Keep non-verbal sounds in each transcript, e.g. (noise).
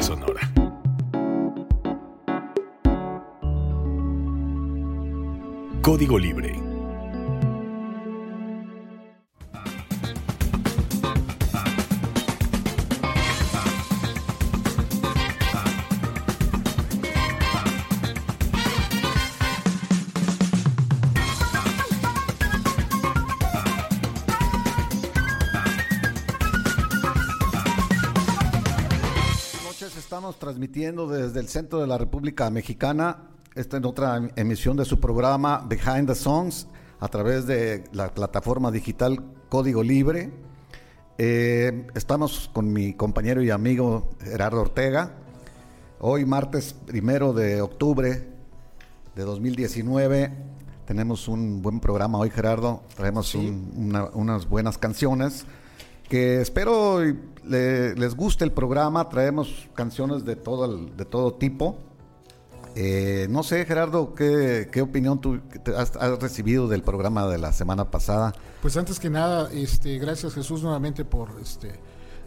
sonora. Código Libre desde el centro de la República Mexicana. Esta es otra emisión de su programa Behind the Songs a través de la plataforma digital Código Libre. Eh, estamos con mi compañero y amigo Gerardo Ortega. Hoy, martes primero de octubre de 2019, tenemos un buen programa hoy, Gerardo. Traemos unas buenas canciones que espero les guste el programa. Traemos canciones de todo, de todo tipo. Eh, no sé, Gerardo, ¿qué, qué opinión tú has, has, recibido del programa de la semana pasada? Pues antes que nada, este, gracias Jesús nuevamente por este,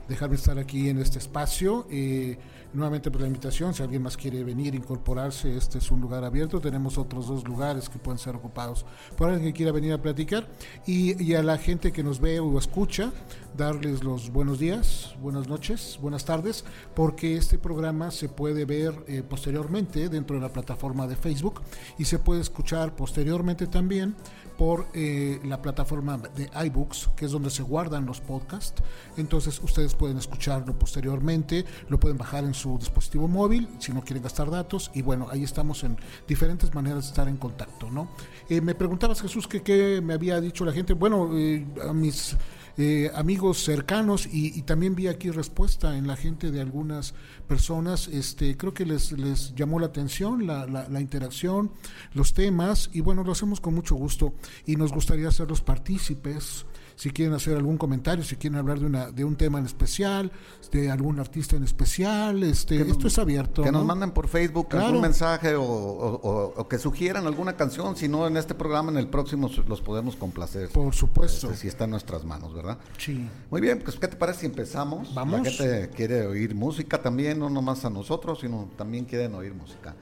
dejarme estar aquí en este espacio. Eh, nuevamente por la invitación, si alguien más quiere venir, incorporarse, este es un lugar abierto. Tenemos otros dos lugares que pueden ser ocupados por alguien que quiera venir a platicar. Y, y a la gente que nos ve o escucha, darles los buenos días, buenas noches, buenas tardes, porque este programa se puede ver eh, posteriormente dentro de la plataforma de Facebook y se puede escuchar posteriormente también por eh, la plataforma de iBooks, que es donde se guardan los podcasts. Entonces ustedes pueden escucharlo posteriormente, lo pueden bajar en su dispositivo móvil si no quieren gastar datos. Y bueno, ahí estamos en diferentes maneras de estar en contacto. ¿no? Eh, me preguntabas, Jesús, que qué me había dicho la gente. Bueno, eh, a mis eh, amigos cercanos y, también vi aquí respuesta en la gente de algunas personas. Este, creo que les, les llamó la atención la, la, interacción, los temas y bueno, lo hacemos con mucho gusto y nos gustaría ser los partícipes si quieren hacer algún comentario, si quieren hablar de, una, de un tema en especial, de algún artista en especial, este, esto es abierto. Que nos manden por Facebook algún mensaje o, que sugieran alguna canción, si no en este programa, en el próximo los podemos complacer. Por supuesto. Este, si está en nuestras manos, ¿verdad? Sí. Muy bien, pues ¿qué te parece si empezamos? Vamos. La gente quiere oír música también, no nomás a nosotros, sino también quieren oír música.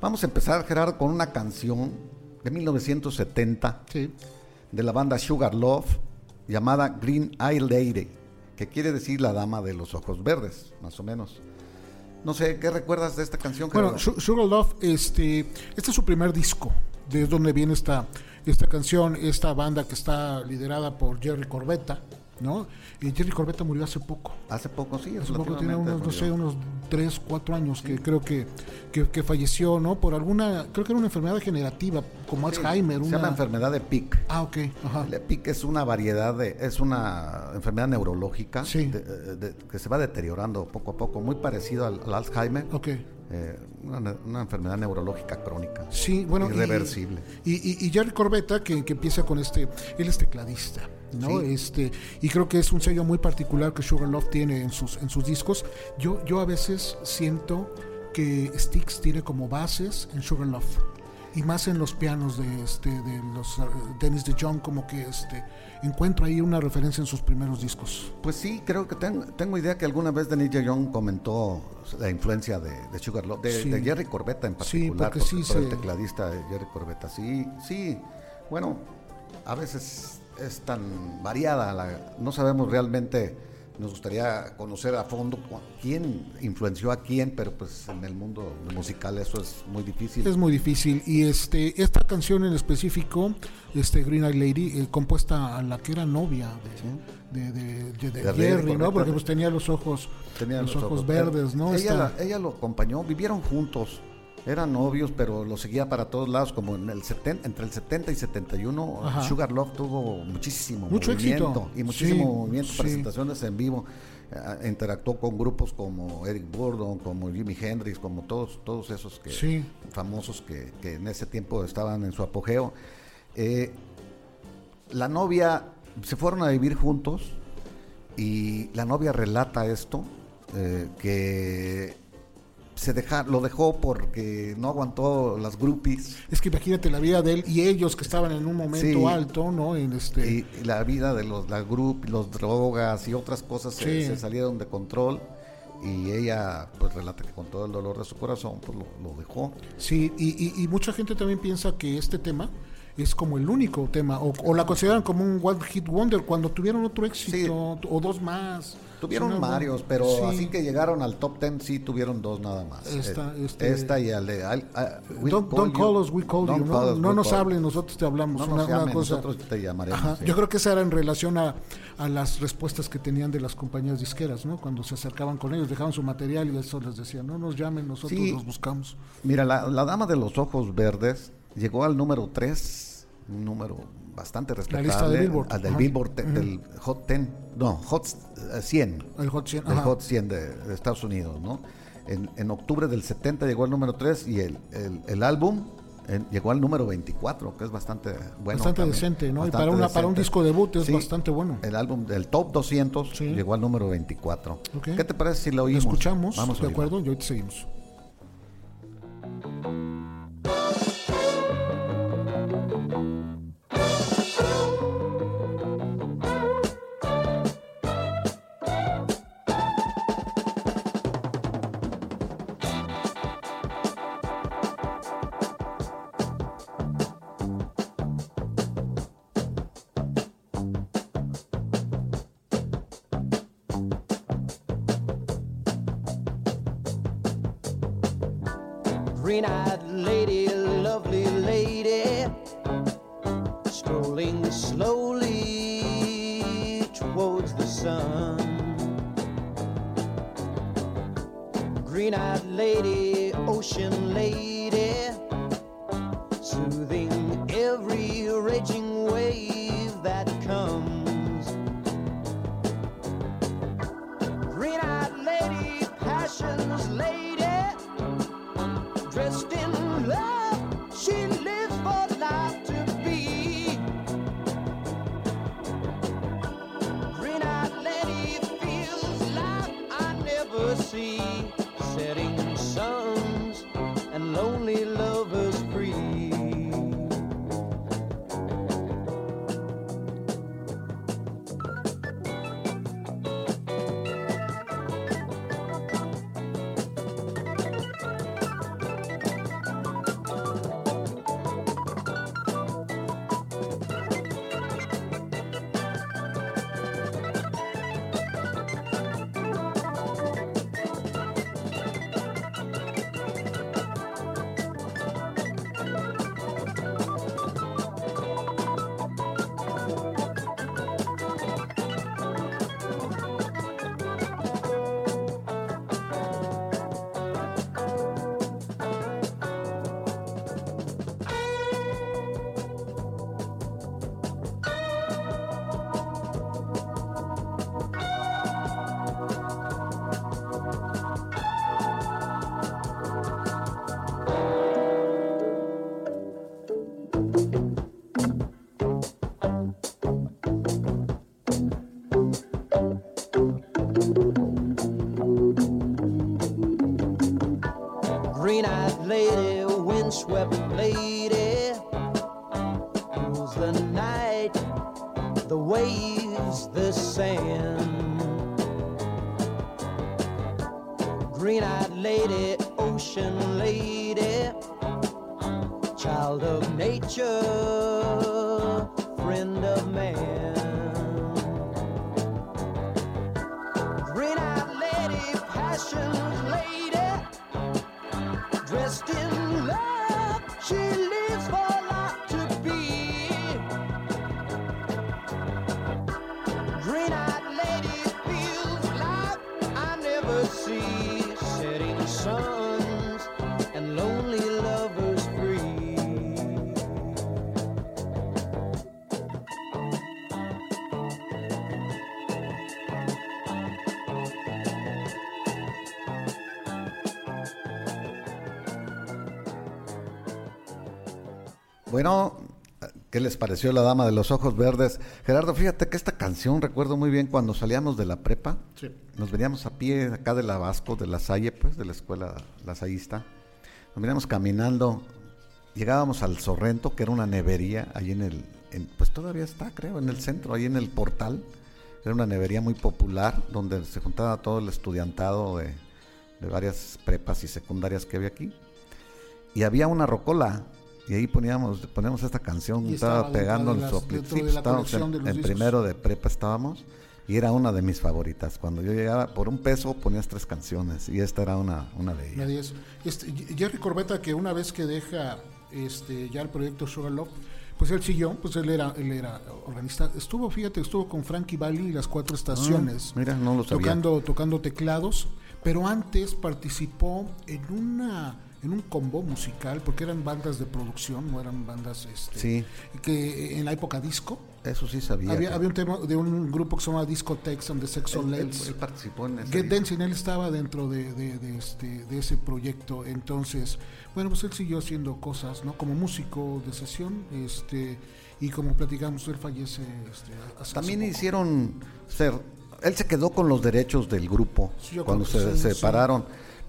Vamos a empezar, Gerardo, con una canción de 1970 de la banda Sugar Love llamada Green Eye Lady, que quiere decir la dama de los ojos verdes, más o menos. No sé, ¿qué recuerdas de esta canción? Bueno, Sugar Love, este, este es su primer disco, de donde viene esta, esta canción, esta banda que está liderada por Jerry Corbetta, ¿no? Y Jerry Corbetta murió hace poco. Hace poco, sí. Hace poco, tiene unos, no sé, unos 3, 4 años que creo que, que, falleció, ¿no? Por alguna, creo que era una enfermedad degenerativa, como Alzheimer. Se llama enfermedad de PIC. Ah, ok. Ajá. El PIC es una variedad de, es una enfermedad neurológica que se va deteriorando poco a poco, muy parecido al, Alzheimer. Ok. Eh, una, enfermedad neurológica crónica. Sí, bueno. Irreversible. Y, y, Jerry Corbetta, que, que empieza con este, él es tecladista. ¿No? Este, y creo que es un sello muy particular que Sugar Love tiene en sus, en sus discos. Yo, yo a veces siento que Styx tiene como bases en Sugar Love y más en los pianos de este de los uh, Dennis de John como que este encuentro ahí una referencia en sus primeros discos pues sí creo que tengo idea que alguna vez Dennis de John comentó la influencia de, Sugar Love de, Jerry Corbetta en particular sí, porque el tecladista de Jerry Corbetta sí sí bueno a veces es tan variada, la, no sabemos realmente, nos gustaría conocer a fondo quién influenció a quién, pero pues en el mundo musical eso es muy difícil. Es muy difícil y este esta canción en específico, este Green Eyed Lady, eh, compuesta a la que era novia de, de, Jerry, ¿no? Porque pues tenía los ojos, tenía los, ojos, verdes, ¿no? Ella, ella lo acompañó, vivieron juntos eran novios, pero lo seguía para todos lados, como en el entre el 70 y 71, Sugar Love tuvo muchísimo Mucho movimiento éxito. y muchísimo movimiento, presentaciones en vivo. Eh, interactuó con grupos como Eric Burdon, como Jimi Hendrix, como todos, todos esos que, famosos que, en ese tiempo estaban en su apogeo. Eh, la novia, se fueron a vivir juntos y la novia relata esto, eh, que se deja, lo dejó porque no aguantó las groupies. Es que imagínate la vida de él y ellos que estaban en un momento alto, ¿no? En este... Y, la vida de los la group, los drogas y otras cosas se, salieron de control y ella pues relata que con todo el dolor de su corazón pues lo, lo dejó. Sí, y, y- y mucha gente también piensa que este tema es como el único tema, o, o la consideran como un One Hit Wonder cuando tuvieron otro éxito, o dos más. Tuvieron algo- varios, pero Sí. así que llegaron al top ten sí tuvieron dos nada más. Esta- Eh, este- esta y al de... Don't, call us, we call you. No, us, no nos hablen, nosotros te hablamos. No una, nos una llamen, cosa. nosotros te llamaremos. Ajá, sí. Yo creo que esa era en relación a, a las respuestas que tenían de las compañías disqueras, ¿no? Cuando se acercaban con ellos, dejaban su material y eso les decían, no nos llamen, nosotros Sí. los buscamos. Mira, la, la dama de los ojos verdes llegó al número 3, un número bastante respetable. lista de Billboard. Al del Ajá. Billboard, te- del Hot 10, no, Hot eh, 100. El Hot 100, del ajá. Hot 100 de, de Estados Unidos, ¿no? En, en octubre del 70 llegó al número 3 y el, el, el álbum en- llegó al número 24, que es bastante bueno. bastante también. decente, ¿no? Y Bastante para, una, para un decente. disco debut es Sí, bastante bueno. El álbum del Top 200 Sí. llegó al número 24. Ok. ¿Qué te parece si lo Lo oímos? escuchamos, Vamos ¿de acuerdo? Y ahorita seguimos. Bueno, ¿qué les pareció la dama de los ojos verdes? Gerardo, fíjate que esta canción recuerdo muy bien cuando salíamos de la prepa. Sí. Nos veníamos a pie acá de la Vasco, de la Salle, pues, de la escuela lasallista. Nos veníamos caminando. Llegábamos al Sorrento, que era una nevería, ahí en el, en- pues todavía está, creo, en el centro, ahí en el portal. Era una nevería muy popular donde se juntaba todo el estudiantado de, de varias prepas y secundarias que había aquí. Y había una rocola. Y ahí poníamos, poníamos esta canción, estaba pegando de la estábamos en, en primero de prepa estábamos. Y era una de mis favoritas. Cuando yo llegaba por un peso ponías tres canciones. Y esta era una, una de ellas. Este, Jerry Corbetta, que una vez que deja este, ya el proyecto Sugar Love, pues él siguió, pues él era, él era organista. Estuvo, fíjate, estuvo con Frankie Valli y las cuatro estaciones. Ah, mira, no lo sabía. Tocando, tocando teclados, pero antes participó en una en un combo musical, porque eran bandas de producción, no eran bandas este, Sí. que en la época disco. Eso sí sabía. Había, que- había un tema de un grupo que se llama Discotex and the Sex él, él- él participó en ese Get. Dancing, él estaba dentro de, de- de este, de ese proyecto. Entonces, bueno, pues él siguió haciendo cosas, ¿no? Como músico de sesión, este, y como platicamos, él fallece este, hace- También hace hicieron ser. Él se quedó con los derechos del grupo Sí, cuando se sí.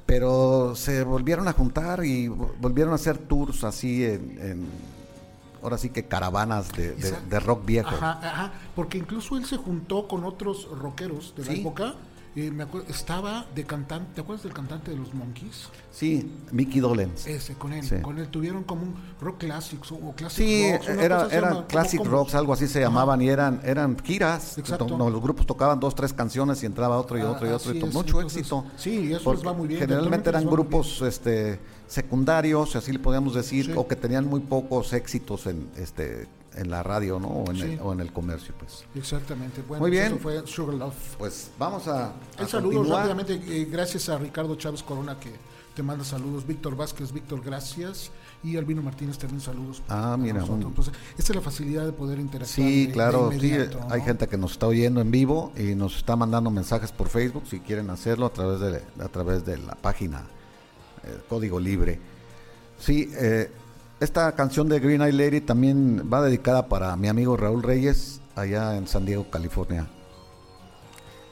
Pero se volvieron a juntar y vo- volvieron a hacer tours así en, en- ahora sí que caravanas de, de- Exacto. de rock viejo. Ajá, ajá, porque incluso él se juntó con otros rockeros de la Sí. época. Eh, me acuerdo, estaba de cantante, ¿te acuerdas del cantante de los Monkeys? Sí, Mickey Dolenz. Ese, con él, Sí. con él tuvieron como un rock classics o classic Sí, rocks, era, eran llama, classic como- rocks, algo así se llamaban, y eran eran giras. Exacto. No, los grupos tocaban dos, tres canciones y entraba otro y Ah, otro y otro. y es, mucho entonces, éxito. sí, eso les va muy bien, Generalmente eran grupos este, secundarios, así le podíamos decir, Sí. o que tenían muy pocos éxitos en este en la radio, ¿no? O en, Sí. el, o en el comercio, pues. Exactamente. Bueno, Muy bien. eso fue Sugar Love. Pues vamos a, saludos continuar. rápidamente, eh, gracias a Ricardo Chávez Corona que te manda saludos, Víctor Vázquez, Víctor, gracias, y Albino Martínez también saludos. Ah, mira, un- Pues, esta es la facilidad de poder interactuar. Sí, de- claro, de sí, hay ¿no? gente que nos está oyendo en vivo y nos está mandando mensajes por Facebook si quieren hacerlo a través de, a través de la página eh, Código Libre. Sí, eh, esta canción de Green Eye Lady también va dedicada para mi amigo Raúl Reyes allá en San Diego, California.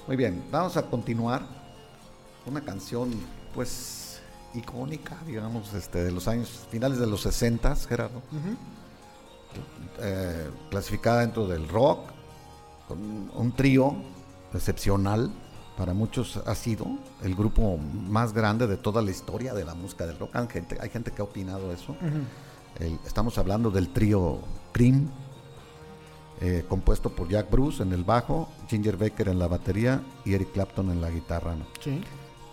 Muy bien, vamos a continuar. Una canción, pues, icónica, digamos, este, de los años finales de los 60, Gerardo eh, clasificada dentro del rock, con un trío excepcional, para muchos ha sido el grupo más grande de toda la historia de la música del rock. Hay gente, hay gente que ha opinado eso. El- estamos hablando del trío Cream, eh, compuesto por Jack Bruce en el bajo, Ginger Baker en la batería y Eric Clapton en la guitarra. ¿no? Sí.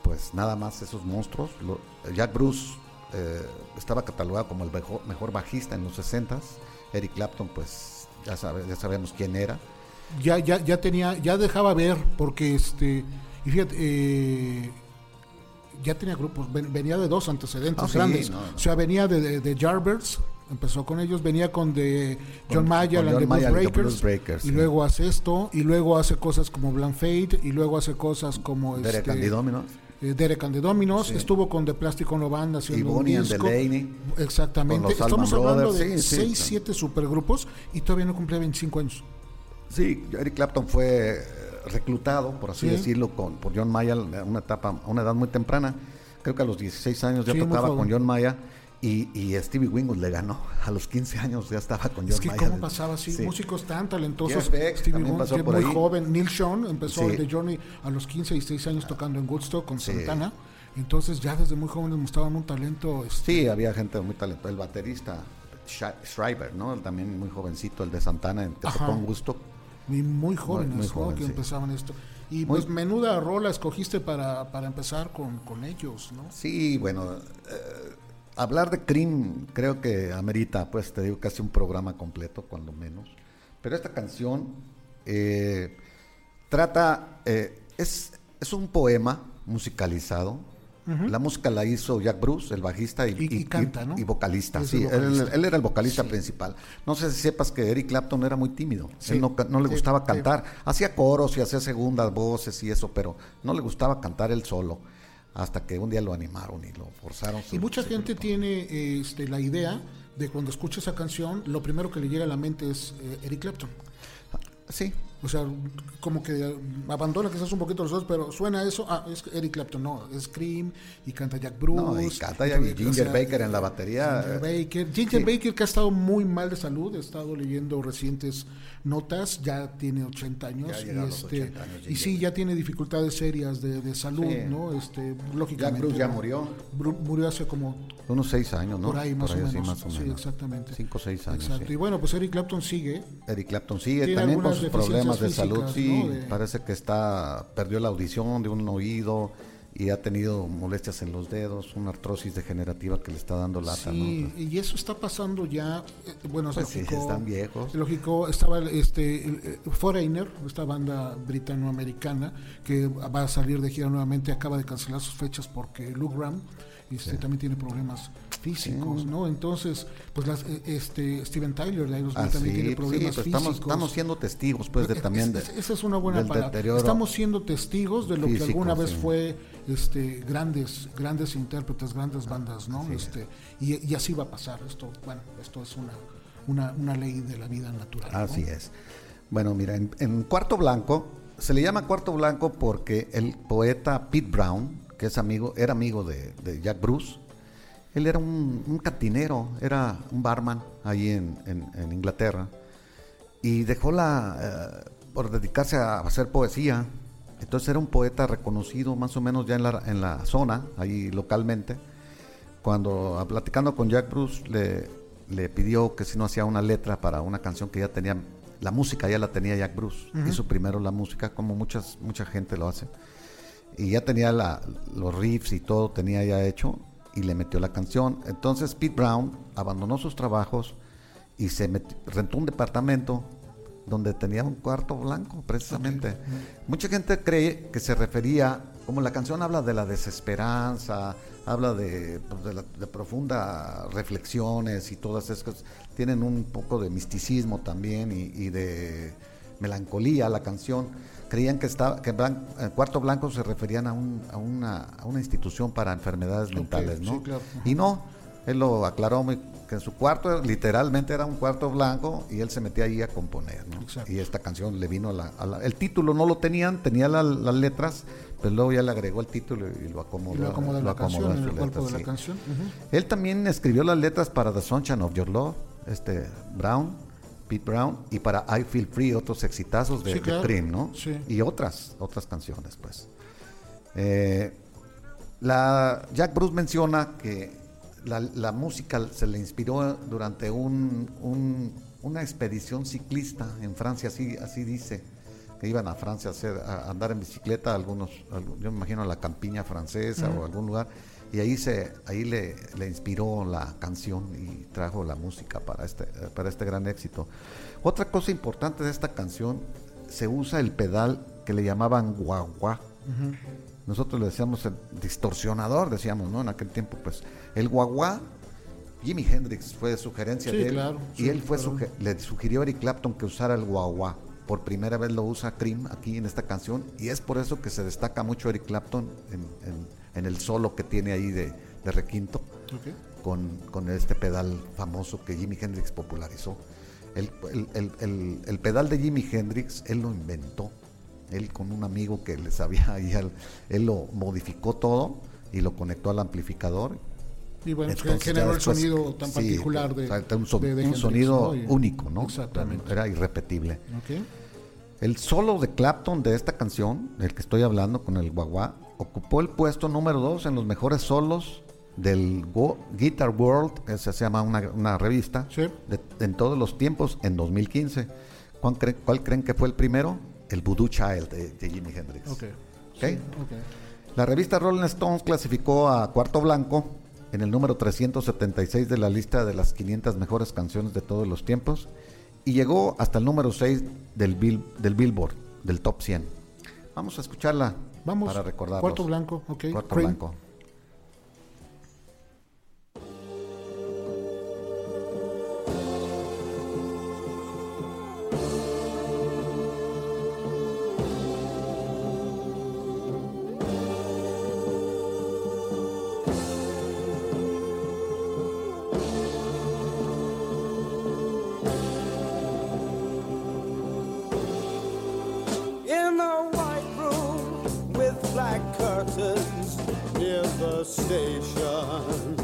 pues nada más esos monstruos. Lo- Jack Bruce eh, estaba catalogado como el mejor, mejor bajista en los 60s. Eric Clapton, pues ya, sabe, ya sabemos quién era. Ya, ya, ya tenía, ya dejaba ver, porque este, y fíjate, eh, ya tenía grupos, ven- venía de dos antecedentes Ah, sí, grandes. no, no. O sea, venía de, de, de Yardbirds, empezó con ellos, venía con de John and the Blues and the Breakers, Breakers, y sí. luego hace esto, y luego hace cosas como Blank Fate, y luego hace cosas como Derek este, and the Dominos. eh, Derek and the Dominos, Sí. estuvo con The Plastic Ono Band Y haciendo un and the disco. Laney. Exactamente. Estamos hablando Brothers, de sí, sí, 6, claro. 7 supergrupos y todavía no cumplía 25 años. Sí, Eric Clapton fue reclutado, por así Sí. decirlo, con, por John Mayall a una etapa, a una edad muy temprana. Creo que a los 16 años ya Sí, tocaba con John Mayall y, y Stevie Winwood le ganó. A los 15 años ya estaba con John Es que Mayall. cómo pasaba así, Sí. músicos tan talentosos, Beck Stevie por muy ahí. joven, Neil Sean empezó Sí. el de Journey a los 15 y 16 años tocando en Woodstock con Sí. Santana, entonces ya desde muy jóvenes mostraban un talento este, Sí, había gente muy talentosa. El baterista Sh- Schreiber, ¿no? También muy jovencito, el de Santana, que tocó en Woodstock. Y muy jóvenes muy que sí. empezaban esto. Y Muy- pues menuda rola escogiste para, para empezar con, con ellos, ¿no? Sí, bueno, eh, hablar de Cream creo que amerita, pues te digo, casi un programa completo, cuando menos. Pero esta canción eh, trata, eh, es, es un poema musicalizado. La música la hizo Jack Bruce, el bajista y, Y- y canta, ¿no? y vocalista. Sí, vocalista. Él, él era el vocalista principal. No sé si sepas que Eric Clapton era muy tímido. Sí. Él no, le gustaba sí. cantar. Hacía coros y hacía segundas voces y eso, pero no le gustaba cantar él solo. Hasta que un día lo animaron y lo forzaron. Y mucha gente grupo. tiene este, la idea de cuando escucha esa canción, lo primero que le llega a la mente es eh, Eric Clapton. Sí, O sea, como que abandona quizás un poquito los dos, pero suena eso. Ah, es Eric Clapton, no, es Cream y canta Jack Bruce. No, y canta y Ginger Baker en la batería. Ginger Baker, Ginger Sí. Baker que ha estado muy mal de salud, he estado leyendo recientes notas, ya tiene 80 años Ya y, a los este, 80 años, y sí, ya tiene dificultades serias de, de salud, Sí. ¿no? Este, Jack lógicamente. Bruce ya murió. Bru- murió hace como Unos seis años, ¿no? por ahí más o así, menos. más o Sí, menos. exactamente. Cinco o seis años. Exacto. sí. Y bueno, pues Eric Clapton sigue. Eric Clapton sigue Tiene también con sus problemas de salud, sí, ¿no? De- parece que está perdió la audición de un oído y ha tenido molestias en los dedos, una artrosis degenerativa que le está dando lata, Sí, ¿no? y eso está pasando ya, eh, bueno, es Pues sí, lógico. están viejos. lógico, estaba este el, eh, Foreigner, esta banda britano-americana que va a salir de gira nuevamente, acaba de cancelar sus fechas porque Luke Graham este, también tiene problemas físicos, ¿no? Entonces, pues las, eh, este Steven Tyler de Aerosmith Ah, también sí, tiene sí, problemas pues físicos. estamos, estamos siendo testigos pues de también de, es- esa es una buena palabra. Estamos siendo testigos de lo que alguna vez sí. fue este grandes grandes intérpretes, grandes bandas, ¿no? Este y, y así va a pasar. Esto, bueno, esto es una una, una ley de la vida natural. ¿no? Así es. Bueno, mira, en, en Cuarto Blanco se le llama Cuarto Blanco porque el poeta Pete Brown, que es amigo, era amigo de, de Jack Bruce, él era un, un cantinero, era un barman ahí en, en- en Inglaterra y dejó la eh, por dedicarse a hacer poesía. Entonces era un poeta reconocido más o menos ya en la, en la zona, ahí localmente. Cuando ah, platicando con Jack Bruce le, le pidió que si no hacía una letra para una canción que ya tenía, la música ya la tenía Jack Bruce. Hizo primero la música, como muchas, mucha gente lo hace. Y ya tenía la- los riffs y todo, tenía ya hecho, y le metió la canción. Entonces Pete Brown abandonó sus trabajos y se meti- rentó un departamento donde tenía un cuarto blanco, precisamente. Mucha gente cree que se refería, como la canción habla de la desesperanza, habla de, pues, de, profundas reflexiones y todas esas cosas, tienen un poco de misticismo también y, y de melancolía la canción. Creían que estaba que blan- eh, Cuarto Blanco se referían a, un- a una, a una institución para enfermedades mentales, ¿no? sí, claro. Y no, él lo aclaró muy, que en su cuarto literalmente era un cuarto blanco y él se metía ahí a componer, ¿no? Exacto. Y esta canción le vino a la, a la- El título no lo tenían, tenía la- las letras, pero luego ya le agregó el título y lo acomodó. Y lo acomodó en el su cuerpo letra, de la sí. canción. Él también escribió las letras para The Sunshine of Your Love, este Brown, Pete Brown, y para I Feel Free, otros exitazos de, Sí, de. Cream, ¿no? Sí. Y otras, otras canciones, pues. Eh, la, Jack Bruce menciona que la, la música se le inspiró durante un, un- una expedición ciclista en Francia, así, así dice, que iban a Francia a, hacer, a andar en bicicleta, algunos, algu- yo me imagino a la campiña francesa o algún lugar, y ahí se, ahí le, le inspiró la canción y trajo la música para este, para este gran éxito. Otra cosa importante de esta canción, se usa el pedal que le llamaban guagua. Nosotros le decíamos el distorsionador, decíamos, ¿no? En aquel tiempo, pues, el guagua, Jimi Hendrix fue sugerencia Sí, de él. claro, y sí, él fue claro. le sugirió a Eric Clapton que usara el guagua. Por primera vez lo usa Cream aquí en esta canción. Y es por eso que se destaca mucho Eric Clapton en, en- en el solo que tiene ahí de, de requinto Ok. con, con este pedal famoso que Jimi Hendrix popularizó. El, el- el- el- el pedal de Jimi Hendrix, él lo inventó. Él con un amigo que le sabía ahí, él lo modificó todo y lo conectó al amplificador. Y bueno, Entonces, generó ya el después- sonido tan sí, particular de, o sea, un, son- de- de un Hendrix, sonido ¿no? Único, ¿no? Exactamente. Era irrepetible. Ok. El solo de Clapton de esta canción, del que estoy hablando con el guagua, ocupó el puesto número 2 en los mejores solos del Go- Guitar World, que se llama una, una revista, Sí. de- en todos los tiempos, en 2015. ¿Cuál, creen- cuál creen que fue el primero? El Voodoo Child de, de Jimi Hendrix. Ok. ¿Ok? Sí, ok. La revista Rolling Stones clasificó a Cuarto Blanco en el número 376 de la lista de las 500 mejores canciones de todos los tiempos y llegó hasta el número 6 del, Bill- del Billboard, del Top 100. Vamos a escucharla Vamos. para recordarlos. Cuarto blanco, ok. Cuarto Cream. Blanco. station.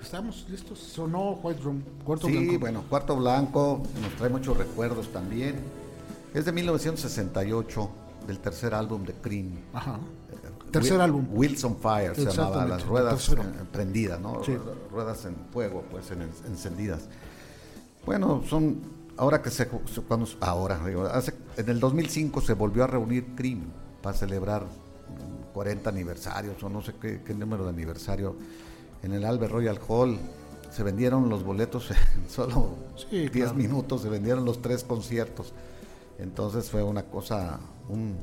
Estamos listos. Sonó White Room, Cuarto sí, Blanco. Sí, bueno, Cuarto Blanco nos trae muchos recuerdos también. Es de 1968, del tercer álbum de Cream. Ajá. Eh, tercer Wil álbum. Wilson Fire se llamaba, las ruedas prendidas, ¿no? Ruedas en fuego, pues encendidas. Bueno, son ahora que se cuando ahora digo, en el 2005 se volvió a reunir Cream para celebrar 40 aniversarios o no sé qué, qué número de aniversario en el Albert Royal Hall. Se vendieron los boletos (laughs) en solo Sí, 10 claro. minutos, se vendieron los tres conciertos. Entonces fue una cosa, un,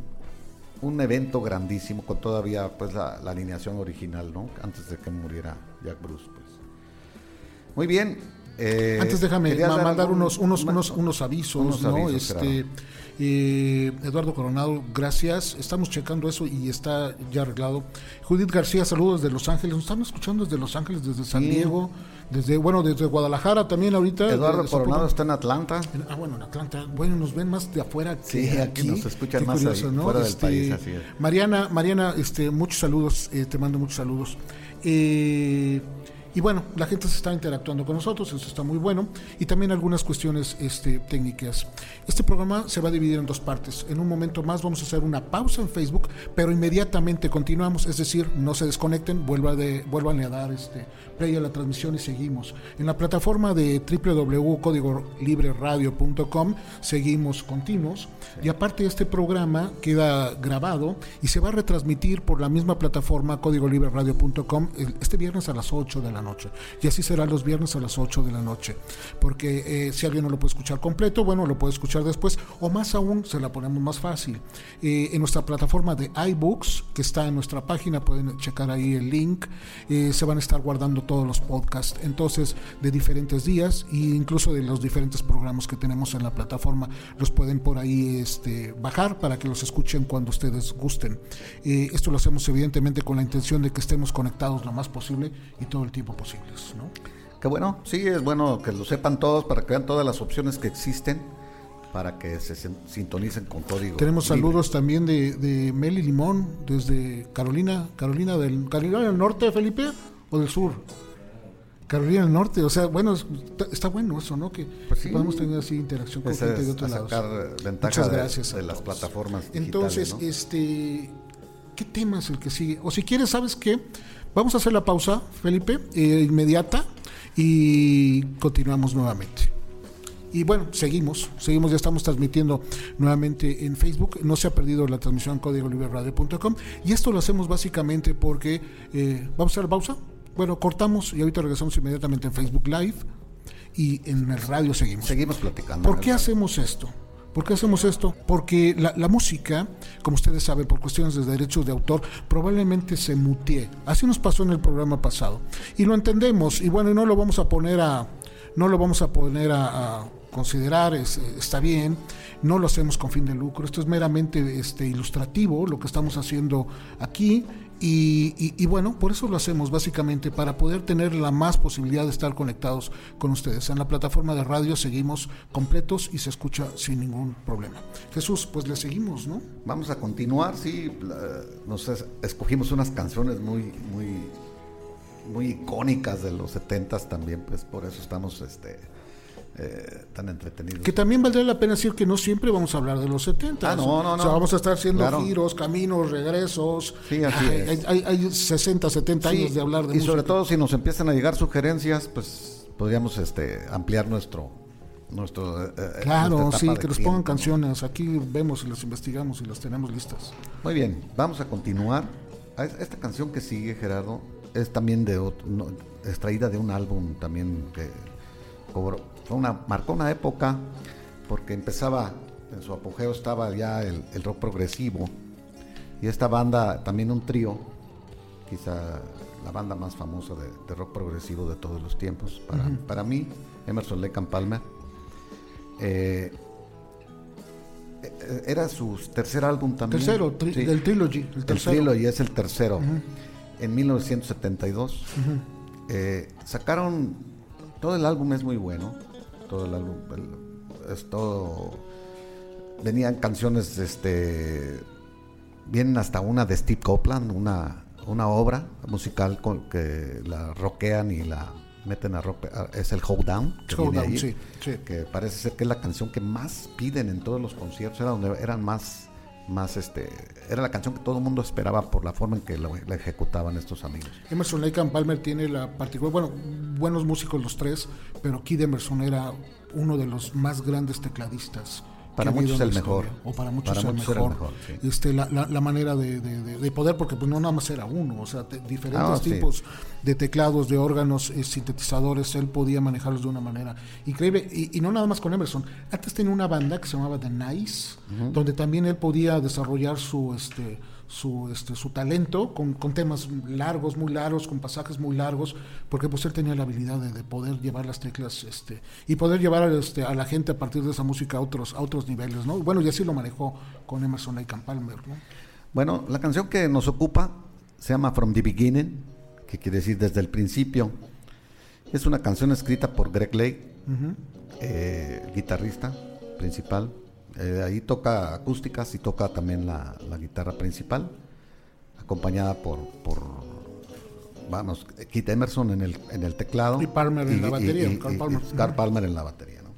un evento grandísimo con todavía pues la, la alineación original, ¿no? Antes de que muriera Jack Bruce, pues. Muy bien. eh, Antes déjame ¿querías ma- dar mandar algún- unos, unos, unos, unos avisos, unos ¿no? avisos, este, eh, Eduardo Coronado, gracias. Estamos checando eso y está ya arreglado. Judith García, saludos desde Los Ángeles. Nos están escuchando desde Los Ángeles, desde San Sí. Diego, desde, bueno, desde Guadalajara también ahorita. Eduardo Eh, Coronado está en Atlanta. Ah, bueno, en Atlanta. Bueno, nos ven más de afuera que Sí, aquí nos escuchan Qué más ahí, fuera del país, así es. Mariana, Mariana, este, muchos saludos, eh, te mando muchos saludos. Eh, y bueno, la gente se está interactuando con nosotros, eso está muy bueno. Y también algunas cuestiones este, técnicas. Este programa se va a dividir en dos partes. En un momento más vamos a hacer una pausa en Facebook, pero inmediatamente continuamos, es decir, no se desconecten, vuelva de, vuelvan a dar este, play a la transmisión y seguimos. En la plataforma de www.códigolibreradio.com seguimos continuos. Y aparte este programa queda grabado y se va a retransmitir por la misma plataforma códigolibreradio.com este viernes a las 8 de la noche. Y así será los viernes a las 8 de la noche. Porque eh, si alguien no lo puede escuchar completo, bueno, lo puede escuchar después. O más aún, se la ponemos más fácil. Eh, en nuestra plataforma de iBooks, que está en nuestra página, pueden checar ahí el link. eh, se van a estar guardando todos los podcasts. Entonces, de diferentes días e incluso de los diferentes programas que tenemos en la plataforma, los pueden por ahí este, bajar para que los escuchen cuando ustedes gusten. Esto lo hacemos evidentemente con la intención de que estemos conectados lo más posible y todo el tiempo posibles. ¿no? Que bueno, sí, es bueno que lo sepan todos para que vean todas las opciones que existen para que se sin- sintonicen con código. Tenemos libre. saludos también de, de Meli Limón desde Carolina, Carolina del Carolina del Norte, Felipe, o del Sur. Carolina del Norte, o sea, bueno, es- está, está bueno eso, ¿no? Que, Pues sí. que podamos tener así interacción con gente de otros lados. sacar ventaja Muchas de- gracias de las plataformas digitales, Entonces, ¿no? este, ¿qué tema es el que sigue? O si quieres, ¿sabes qué? Vamos a hacer la pausa, Felipe, eh, inmediata, y continuamos nuevamente. Y bueno, seguimos, seguimos, ya estamos transmitiendo nuevamente en Facebook. No se ha perdido la transmisión en códigolibreradio.com. Y esto lo hacemos básicamente porque. eh, ¿Vamos a hacer la pausa? Bueno, cortamos y ahorita regresamos inmediatamente en Facebook Live. Y en el radio seguimos. Seguimos platicando. ¿Por qué hacemos esto? ¿Por qué hacemos esto? Porque la, música, como ustedes saben, por cuestiones de derechos de autor, probablemente se mutee. Así nos pasó en el programa pasado. Y lo entendemos. Y bueno, no lo vamos a poner a, no lo vamos a poner a, considerar, es- está bien. No lo hacemos con fin de lucro. Esto es meramente este, ilustrativo, lo que estamos haciendo aquí. Y, bueno, por eso lo hacemos básicamente, para poder tener la más posibilidad de estar conectados con ustedes. En la plataforma de radio seguimos completos y se escucha sin ningún problema. Jesús, pues le seguimos, ¿no? Vamos a continuar, sí. nos es- escogimos unas canciones muy, muy, muy icónicas de los 70s también, pues por eso estamos este, eh, tan entretenidos. Que también valdría la pena decir que no siempre vamos a hablar de los 70. Ah, no, no, O sea, no. vamos a estar haciendo Claro. giros, caminos, regresos. Sí, así hay, es. hay- hay 60, 70 Sí, años de hablar de y sobre todo si nos empiezan a llegar sugerencias, pues podríamos este, ampliar nuestro... nuestro eh, eh, Claro, sí, que nos pongan ¿no? canciones. Aquí vemos y las investigamos y las tenemos listas. Muy bien, vamos a continuar. Esta canción que sigue, Gerardo, es también de otro, no, extraída de un álbum también que cobró, fue una, marcó una época porque empezaba, en su apogeo estaba ya el, el rock progresivo y esta banda, también un trío, quizá la banda más famosa de, de rock progresivo de todos los tiempos, para, para mí, Emerson Lake and Palmer. Eh, era su tercer álbum también. Tercero, tri- Sí. del trilogy. El El tercero. Trilogy es el tercero. En 1972. eh, sacaron. Todo el álbum es muy bueno. Todo el álbum. el- es todo. Venían canciones, este. Vienen hasta una de Steve Copeland, una, una obra musical con, que la rockean y la meten a rock. Es el Down. que Hold viene Down, ahí, sí, sí. Que parece ser que es la canción que más piden en todos los conciertos. Era donde eran más más este era la canción que todo el mundo esperaba por la forma en que la ejecutaban estos amigos. Emerson Lake and Palmer tiene la particular, bueno, buenos músicos los tres, pero Kid Emerson era uno de los más grandes tecladistas Para muchos el mejor. O para muchos, Para el, muchos mejor. el mejor, sí. este, la, la- la manera de, de- de- de poder, porque pues no nada más era uno, o sea, te- diferentes Ah, sí. tipos de teclados, de órganos, eh, sintetizadores, él podía manejarlos de una manera increíble. Y, y no nada más con Emerson. Antes tenía una banda que se llamaba The Nice, donde también él podía desarrollar su este su este su talento con, con temas largos, muy largos, con pasajes muy largos, porque pues él tenía la habilidad de, de poder llevar las teclas este y poder llevar a, este, a la gente a partir de esa música a otros a otros niveles, ¿no? Bueno, y así lo manejó con Emerson Lake and Palmer, ¿no? Bueno, la canción que nos ocupa se llama From the Beginning, que quiere decir desde el principio. Es una canción escrita por Greg Lake, eh, guitarrista principal. Eh, ahí toca acústicas y toca también la, la guitarra principal, acompañada por, por vamos, Keith Emerson en el, en el teclado. Y Palmer en la batería, Carl Palmer. Carl Palmer en la batería. ¿no?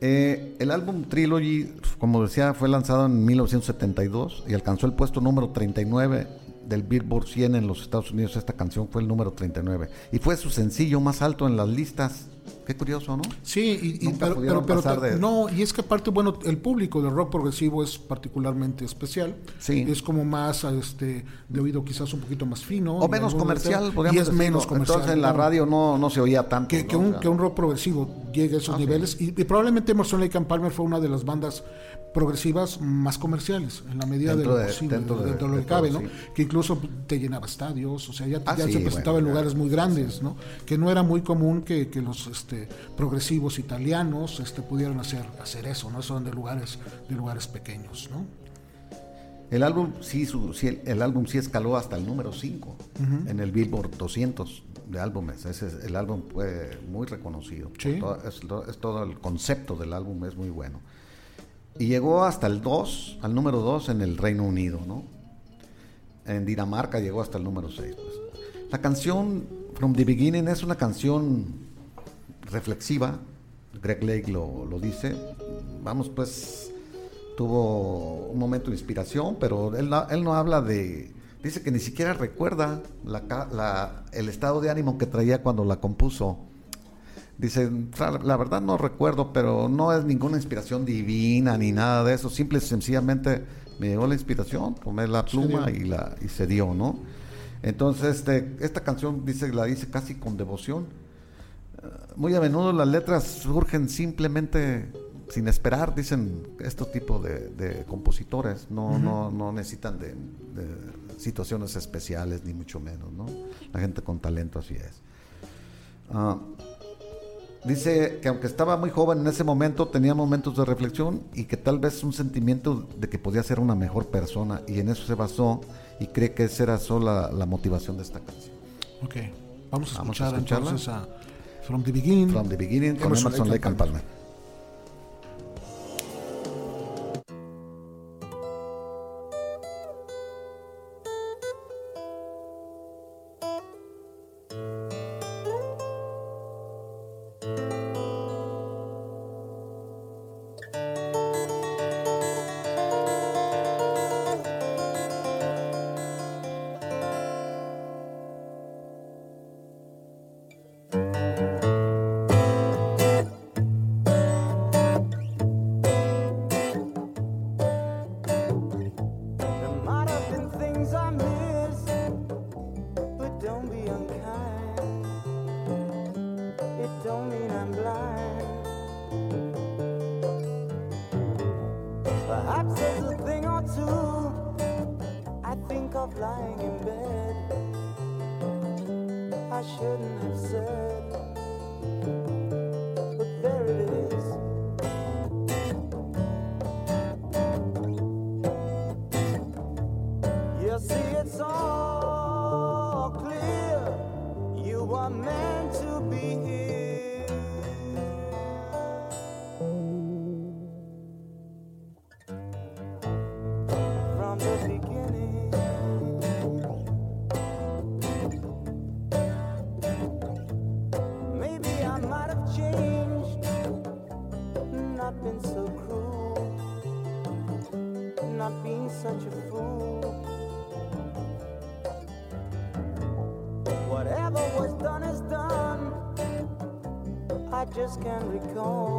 Eh, el álbum Trilogy, como decía, fue lanzado en 1972 y alcanzó el puesto número 39 del Billboard 100 en los Estados Unidos. Esta canción fue el número 39 y fue su sencillo más alto en las listas. Qué curioso, ¿no? Sí, y, y- pero, pero- pero pasar de- no, y es que aparte, bueno, el público del rock progresivo es particularmente especial. Sí. Es como más este de oído quizás un poquito más fino. O y menos comercial, Y podríamos es decirlo. menos comercial. Entonces en la radio no, no se oía tanto. que, que ¿no? un, O sea, que un rock progresivo llegue a esos Ah, sí. niveles. Y, y probablemente Emerson Lake and Palmer fue una de las bandas progresivas más comerciales, en la medida Dentro de lo de- posible, dentro de- dentro de lo que cabe, todo, ¿no? sí. Que incluso te llenaba estadios, o sea, ya, Ah, ya sí, se presentaba bueno, en lugares muy grandes, ¿no? Que no era muy común que, que los este, progresivos italianos este, pudieran hacer, hacer eso, ¿no? Son de lugares, de lugares pequeños, ¿no? El álbum sí, su- sí, el, el álbum sí escaló hasta el número 5 en el Billboard 200 de álbumes. Ese es- el álbum fue muy reconocido. por Sí. todo- es, lo- es todo el concepto del álbum es muy bueno. Y llegó hasta el 2, al número 2 en el Reino Unido, ¿no? En Dinamarca llegó hasta el número 6. La canción From the Beginning es una canción reflexiva. Greg Lake lo, lo dice. Vamos, pues tuvo un momento de inspiración, pero él no, él no habla de... Dice que ni siquiera recuerda el estado de ánimo que traía cuando la compuso. Dice, "Fra- la verdad no recuerdo, pero no es ninguna inspiración divina ni nada de eso. Simple y sencillamente me llegó la inspiración, tomé la pluma y, la, y se dio, ¿no? Entonces, este, esta canción dice, la dice casi con devoción. Eh, Muy a menudo las letras surgen simplemente sin esperar, dicen estos tipos de, de compositores. No, no, no necesitan de, de situaciones especiales, ni mucho menos, ¿no? La gente con talento así es. Ah, Dice que aunque estaba muy joven en ese momento, tenía momentos de reflexión y que tal vez un sentimiento de que podía ser una mejor persona y en eso se basó y cree que esa era sola la motivación de esta canción. Ok, vamos a Vamos a escuchar escucharla. entonces a From the Beginning. From the Beginning con Emerson Lake and and Palmer. You can recall.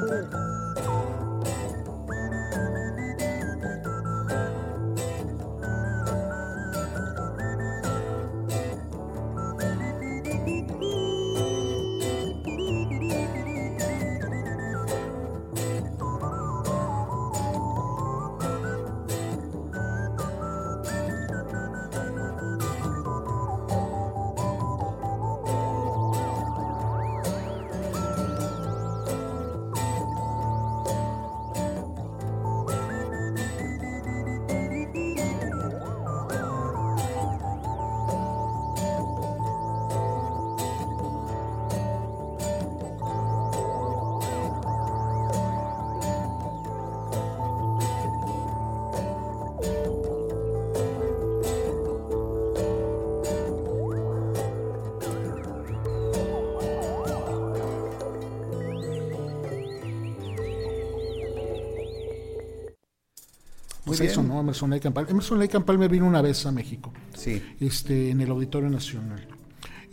Ooh. Pues bien. eso, ¿no? Emerson Lake Palmer. Emerson Lake Palmer vino una vez a México, Sí. este, en el Auditorio Nacional.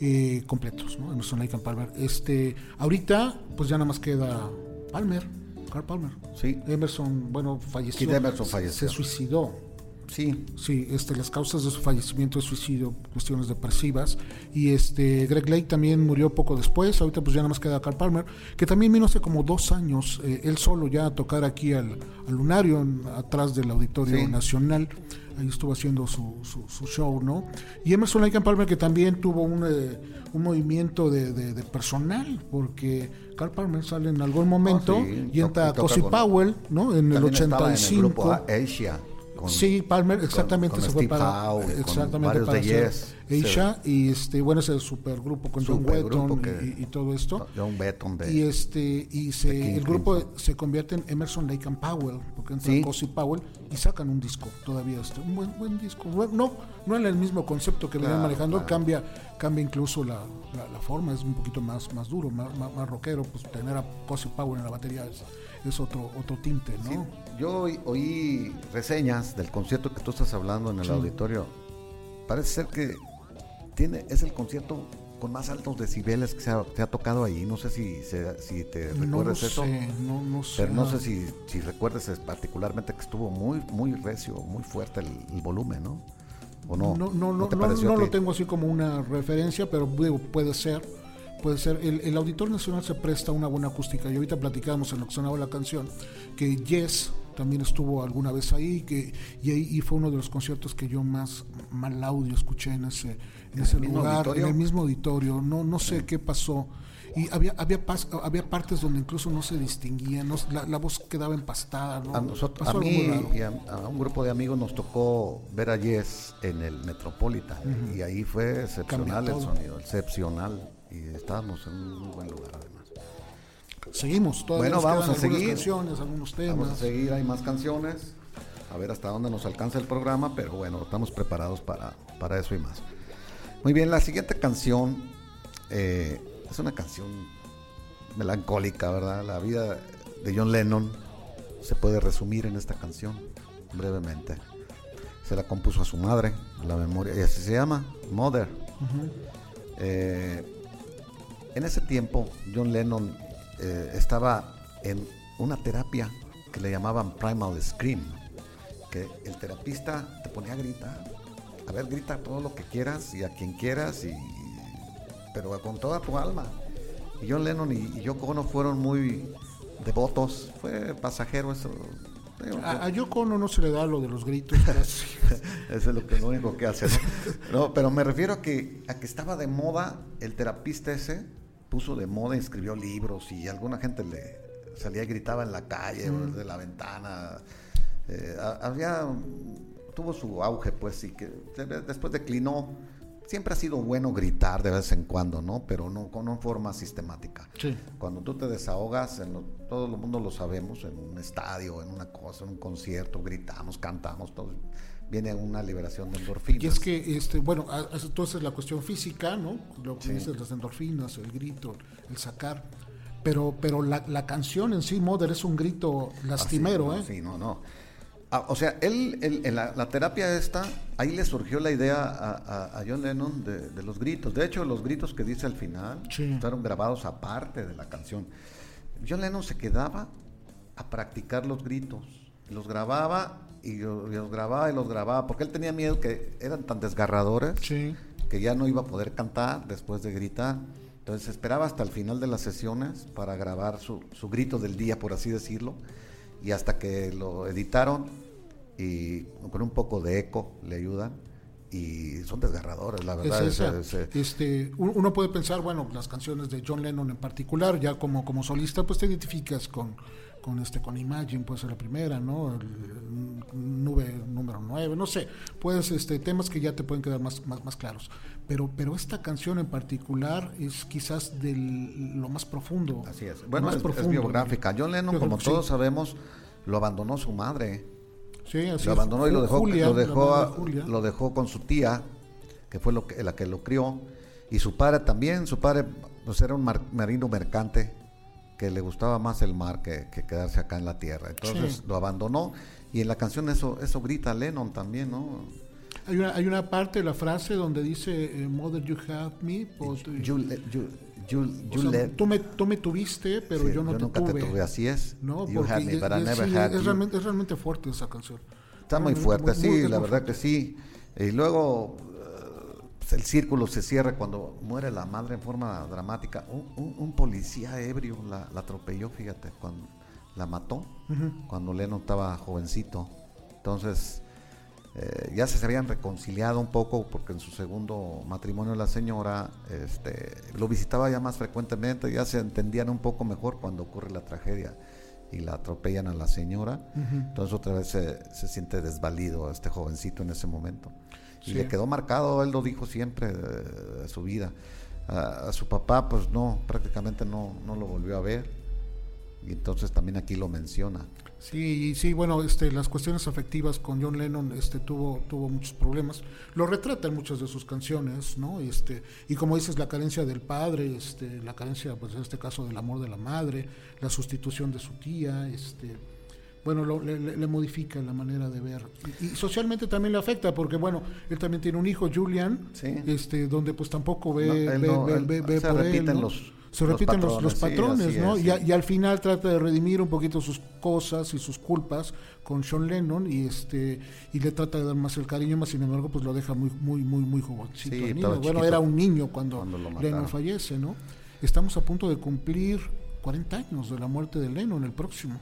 eh, completos, ¿no? Emerson Lake Palmer. Este, ahorita, pues ya nada más queda Palmer, Carl Palmer. Sí. Emerson, bueno, falleció. Emerson falleció. Se suicidó. Sí. Sí, este, las causas de su fallecimiento es suicidio, cuestiones depresivas. Y este Greg Lake también murió poco después. Ahorita pues ya nada más queda Carl Palmer, que también vino hace como dos años, eh, él solo ya a tocar aquí al, al Lunario, en- atrás del Auditorio Sí. Nacional. Ahí estuvo haciendo su, su, su show, ¿no? Y Emerson Lake and Palmer, que también tuvo un, eh, un movimiento de, de- de personal, porque Carl Palmer sale en algún momento Ah, sí, y entra Cosi Powell, ¿no? En el También estaba en el 85. grupo Asia. Con- Sí, Palmer exactamente con se fue para exactamente para de hacer Yes, Asia y este bueno ese supergrupo con John Wetton y, y todo esto. John Betton de- y este y se, el grupo se convierte en Emerson Lake and Powell porque entra Sí. Cosi Powell y sacan un disco todavía este un buen buen disco. No no en el mismo concepto que venían Claro, manejando claro. cambia cambia incluso la, la, la forma es un poquito más más duro más, más, más rockero pues tener a Cosi Powell en la batería es, es otro otro tinte no Sí, yo oí, oí reseñas del concierto que tú estás hablando en el auditorio. Parece ser que tiene es el concierto con más altos decibeles que se ha, tocado ahí. No sé si, se- si te no recuerdas eso. sé no no sé Pero no sé si, si recuerdas particularmente que estuvo muy muy recio, muy fuerte el, el volumen, ¿no? ¿O no? No, no, no, no, no lo tengo así como una referencia, pero digo, puede ser. Puede ser. El, el Auditorio Nacional se presta una buena acústica. Y ahorita platicábamos en lo que sonaba la canción que Yes también estuvo alguna vez ahí que, y ahí y fue uno de los conciertos que yo más mal audio escuché en ese, en ese lugar, auditorio? en el mismo auditorio. No, no sé qué pasó. Y había, había, pas- había partes donde incluso no se distinguía, no, la, la voz quedaba empastada. ¿no? A, nosotros, a Pasó mí y a, a un grupo de amigos nos tocó ver a Yes en el Metropolitan y ahí fue excepcional el sonido, excepcional y estábamos en un muy buen lugar además. Seguimos, todavía Bueno, vamos a seguir. canciones, algunos temas. Vamos a seguir, hay más canciones, a ver hasta dónde nos alcanza el programa, pero bueno, estamos preparados para, para eso y más. Muy bien, la siguiente canción eh, es una canción melancólica, ¿verdad? La vida de John Lennon se puede resumir en esta canción brevemente. Se la compuso a su madre, la memoria, y así se llama, Mother. Eh, en ese tiempo, John Lennon eh, estaba en una terapia que le llamaban Primal Scream, que el terapista te ponía a gritar. A ver, grita todo lo que quieras y a quien quieras, y, pero con toda tu alma. Y John Lennon y, y Yoko Ono fueron muy devotos. Fue pasajero eso. A, a Yoko Ono no se le da lo de los gritos. casi. (laughs) Eso es lo, que, lo único que hace. ¿no? No, pero me refiero a que, a que estaba de moda, el terapista ese puso de moda, escribió libros y alguna gente le salía y gritaba en la calle o desde la ventana. Eh, ha- había, tuvo su auge, pues, y que de- después declinó. Siempre ha sido bueno gritar de vez en cuando, ¿no? Pero no con una forma sistemática. Sí. Cuando tú te desahogas, en lo- todo el mundo lo sabemos, en un estadio, en una cosa, en un concierto, gritamos, cantamos, todo, viene una liberación de endorfinas. Y es que, este, bueno, entonces la cuestión física, ¿no? Lo que Sí. dices, las endorfinas, el grito, el sacar. Pero, pero la, la canción en sí, Mother, es un grito lastimero, Ah, ¿eh? sí, no, Sí, no, no. Ah, o sea, él, él- en la, la terapia esta, ahí le surgió la idea a, a- a John Lennon de, de los gritos. De hecho, los gritos que dice al final Sí. fueron grabados aparte de la canción. John Lennon se quedaba a practicar los gritos. Los grababa y, lo- y los grababa y los grababa, porque él tenía miedo que eran tan desgarradores Sí. que ya no iba a poder cantar después de gritar. Entonces esperaba hasta el final de las sesiones para grabar su, su grito del día, por así decirlo. Y hasta que lo editaron y con un poco de eco le ayudan. Y son desgarradores, la Es verdad. es- esa. es, eh, Este, un- uno puede pensar, bueno, las canciones de John Lennon en particular, ya como, como solista, pues te identificas con, con este con Imagine, puede ser la primera, ¿no? El, el nube número 9, no sé, pues este temas que ya te pueden quedar más, más, más claros. Pero, pero esta canción en particular es quizás de lo más profundo. así es. Bueno, más es, es profundo. biográfica. John Lennon, como sí. todos sabemos, lo abandonó su madre. Sí, así lo es. abandonó y lo dejó, Julia, lo, dejó, lo dejó con su tía, que fue lo que, la que lo crió, y su padre también, su padre pues, era un mar- marino mercante que le gustaba más el mar que, que quedarse acá en la tierra. Entonces Sí. lo abandonó y en la canción eso, eso grita Lennon también, ¿no? Hay una, hay una parte de la frase donde dice, eh, Mother, you have me, but, eh, You you- you- o sea, let- tú, me, tú me tuviste, pero sí, yo no te, nunca tuve. te tuve, así es. No, You had me, but I never sí, had es you. realmente, es realmente fuerte esa canción. Está muy fuerte, muy- sí, muy- la muy verdad fuerte. que sí. Y luego pues, el círculo se cierra cuando muere la madre en forma dramática. Un, un- un policía ebrio la, la atropelló, fíjate, cuando la mató, cuando Lennon estaba jovencito. Entonces, eh, ya se habían reconciliado un poco porque en su segundo matrimonio la señora este, lo visitaba ya más frecuentemente, ya se entendían un poco mejor cuando ocurre la tragedia y la atropellan a la señora. Entonces otra vez se, se siente desvalido este jovencito en ese momento. Y Sí. le quedó marcado, él lo dijo siempre, de, de su vida. A, a su papá, pues no, prácticamente no, no lo volvió a ver. Y entonces también aquí lo menciona. Sí, sí, bueno, este, las cuestiones afectivas con John Lennon este, tuvo, tuvo muchos problemas. Lo retrata en muchas de sus canciones, ¿no? Este, y como dices, la carencia del padre, este, la carencia, pues en este caso, del amor de la madre, la sustitución de su tía, este, bueno, lo- le, modifica la manera de ver. Y, y socialmente también le afecta, porque bueno, él también tiene un hijo, Julian, Sí. este, donde pues tampoco ve, No, él ve- no, ve- él- ve- se por él, repiten ¿no? los- se los repiten los, los patrones, sí, patrones, ¿no? es, Y, a- sí. y al final trata de redimir un poquito sus cosas y sus culpas con Sean Lennon y este y le trata de dar más el cariño, más sin embargo pues lo deja muy muy muy muy jovencito. Sí, niño. Bueno, era un niño cuando, Lennon fallece, ¿no? Estamos a punto de cumplir 40 años de la muerte de Lennon el próximo.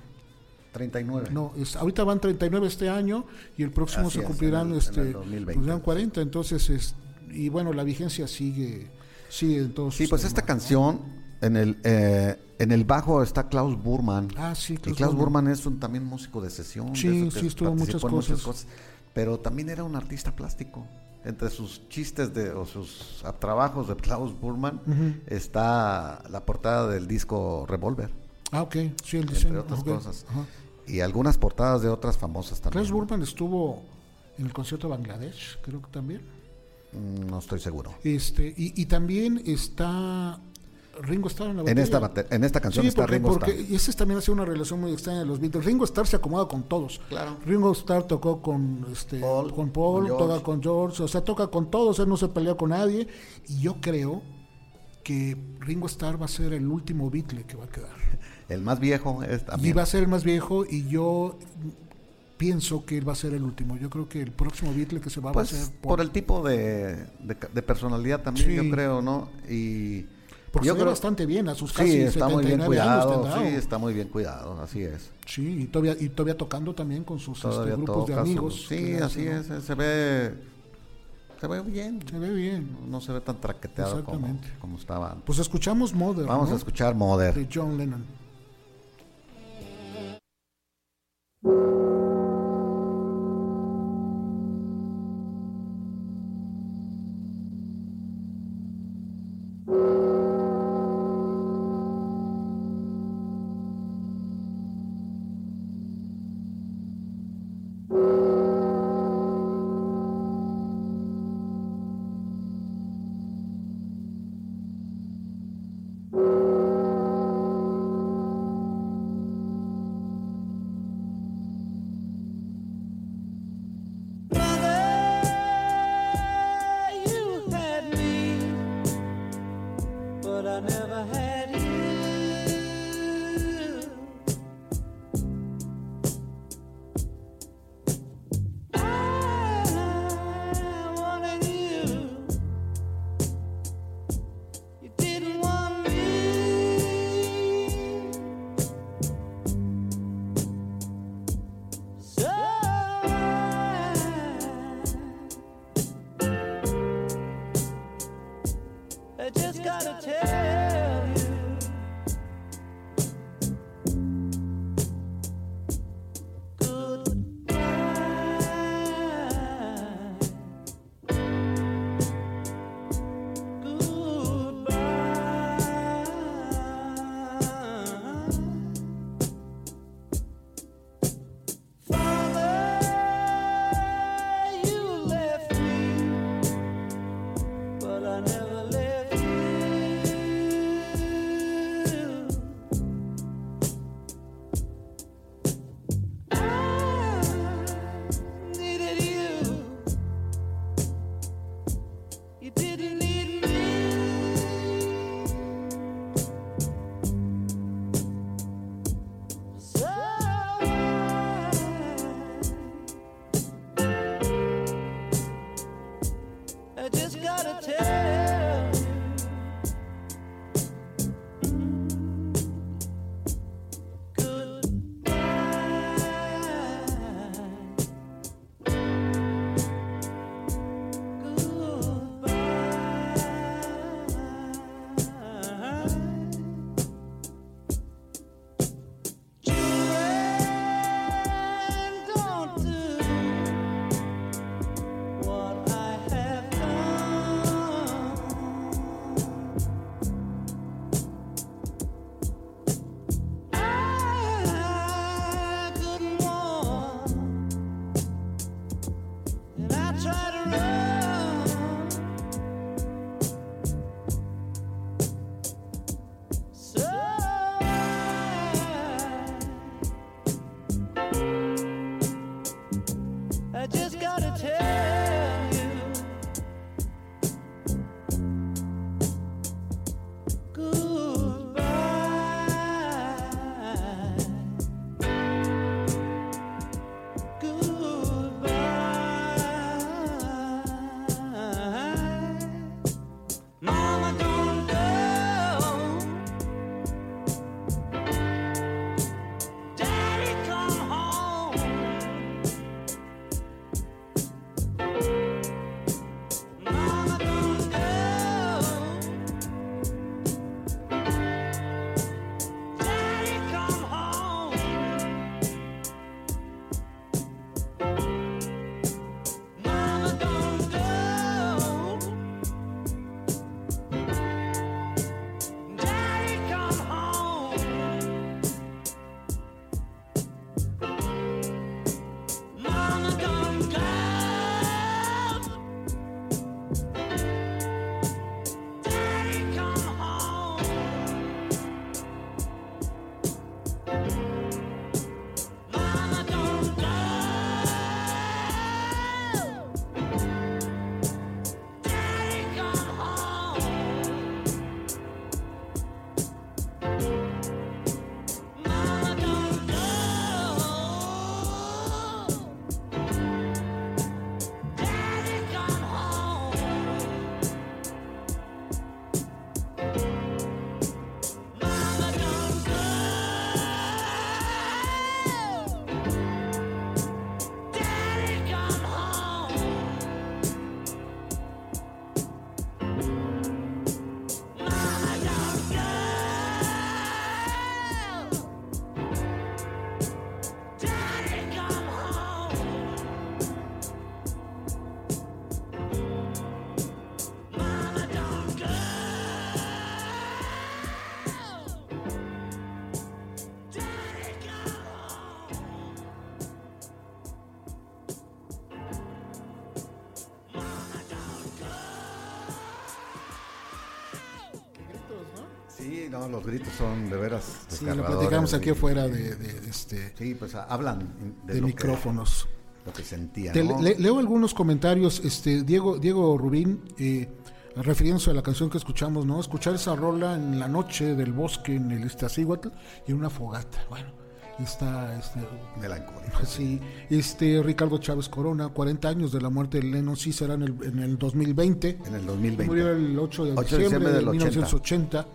39. No, es, ahorita van 39 este año y el próximo Así se es, cumplirán en el- en este el 2020. cumplirán 40, entonces es y bueno, la vigencia sigue sigue en todos Sí, pues esta temas, ¿no? canción, en el, eh, en el bajo está Klaus Burman. Ah, sí, y Klaus Klaus Burman. Burman es un, también músico de sesión. Sí, de sí, estuvo en participó muchas en cosas. Pero también era un artista plástico. Entre sus chistes de, o sus trabajos de Klaus Burman está la portada del disco Revolver, Ah, ok, sí, el entre diseño. otras ok, cosas. ajá. Y algunas portadas de otras famosas también. Klaus Burman estuvo en el concierto de Bangladesh, creo que también. Mm, No estoy seguro. Este, y, y también está Ringo Starr en la En batería. esta, en esta canción Sí, está porque, Ringo porque Starr. y ese también ha sido una relación muy extraña de los Beatles. Ringo Starr se acomoda con todos. Claro. Ringo Starr tocó con este Paul, con Paul, con George. toca con George, o sea, toca con todos, él no se pelea con nadie y yo creo que Ringo Starr va a ser el último Beatle que va a quedar. (laughs) El más viejo es Y va a ser el más viejo y yo pienso que él va a ser el último. Yo creo que el próximo Beatle que se va, Pues a ser por el tipo de, de, de personalidad también, Sí. yo creo, ¿no? Y porque yo creo- bastante bien a sus casi Sí, está muy bien 79 años cuidado, tendrá, sí, está muy bien cuidado, así es. Sí, y todavía, y todavía tocando también con sus este, grupos de su- amigos. Sí, así es, se ve, se ve bien, Se ve bien. no se ve tan traqueteado como, como estaba antes. Pues escuchamos Mother, Vamos ¿no? a escuchar Mother. de John Lennon. No, los gritos son de veras. Sí, lo platicamos aquí afuera de, de, este, Sí, pues hablan de, de micrófonos. Que, lo que sentían. Te ¿no? le- leo algunos comentarios. Este Diego Diego Rubín, eh, refiriéndose a la canción que escuchamos, ¿no? Escuchar esa rola en la noche del bosque en el Iztaccíhuatl y en una fogata. Bueno, está este, Melancólico. Sí, este Ricardo Chávez Corona, 40 años de la muerte de Lennon, sí será en el, en el 2020. En el 2020. Murió el 8 de 8 de diciembre, diciembre de del 80.